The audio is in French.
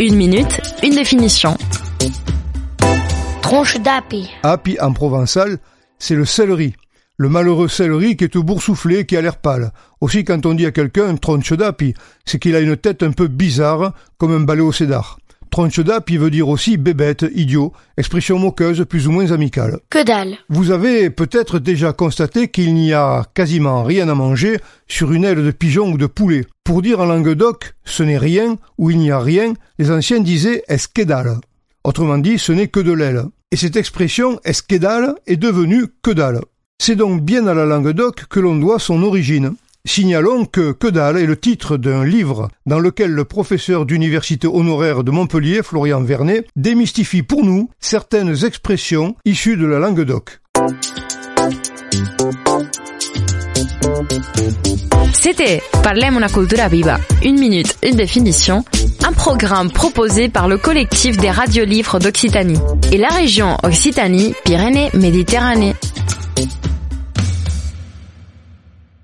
Une minute, une définition. Tronche d'api. Api en provençal, c'est le céleri. Le malheureux céleri qui est tout boursouflé, qui a l'air pâle. Aussi, quand on dit à quelqu'un tronche d'api, c'est qu'il a une tête un peu bizarre, comme un balai au cédar. Tronche d'api veut dire aussi bébête, idiot, expression moqueuse plus ou moins amicale. Que dalle. Vous avez peut-être déjà constaté qu'il n'y a quasiment rien à manger sur une aile de pigeon ou de poulet. Pour dire en Languedoc, ce n'est rien ou il n'y a rien, les anciens disaient esquedal. Autrement dit, ce n'est que de l'aile. Et cette expression esquedal est devenue que dalle. C'est donc bien à la Languedoc que l'on doit son origine. Signalons que Que dalle est le titre d'un livre dans lequel le professeur d'université honoraire de Montpellier, Florian Vernet, démystifie pour nous certaines expressions issues de la Languedoc. C'était Parlem una cultura viva. Une minute, une définition. Un programme proposé par le collectif des radios livres d'Occitanie et la région Occitanie-Pyrénées-Méditerranée.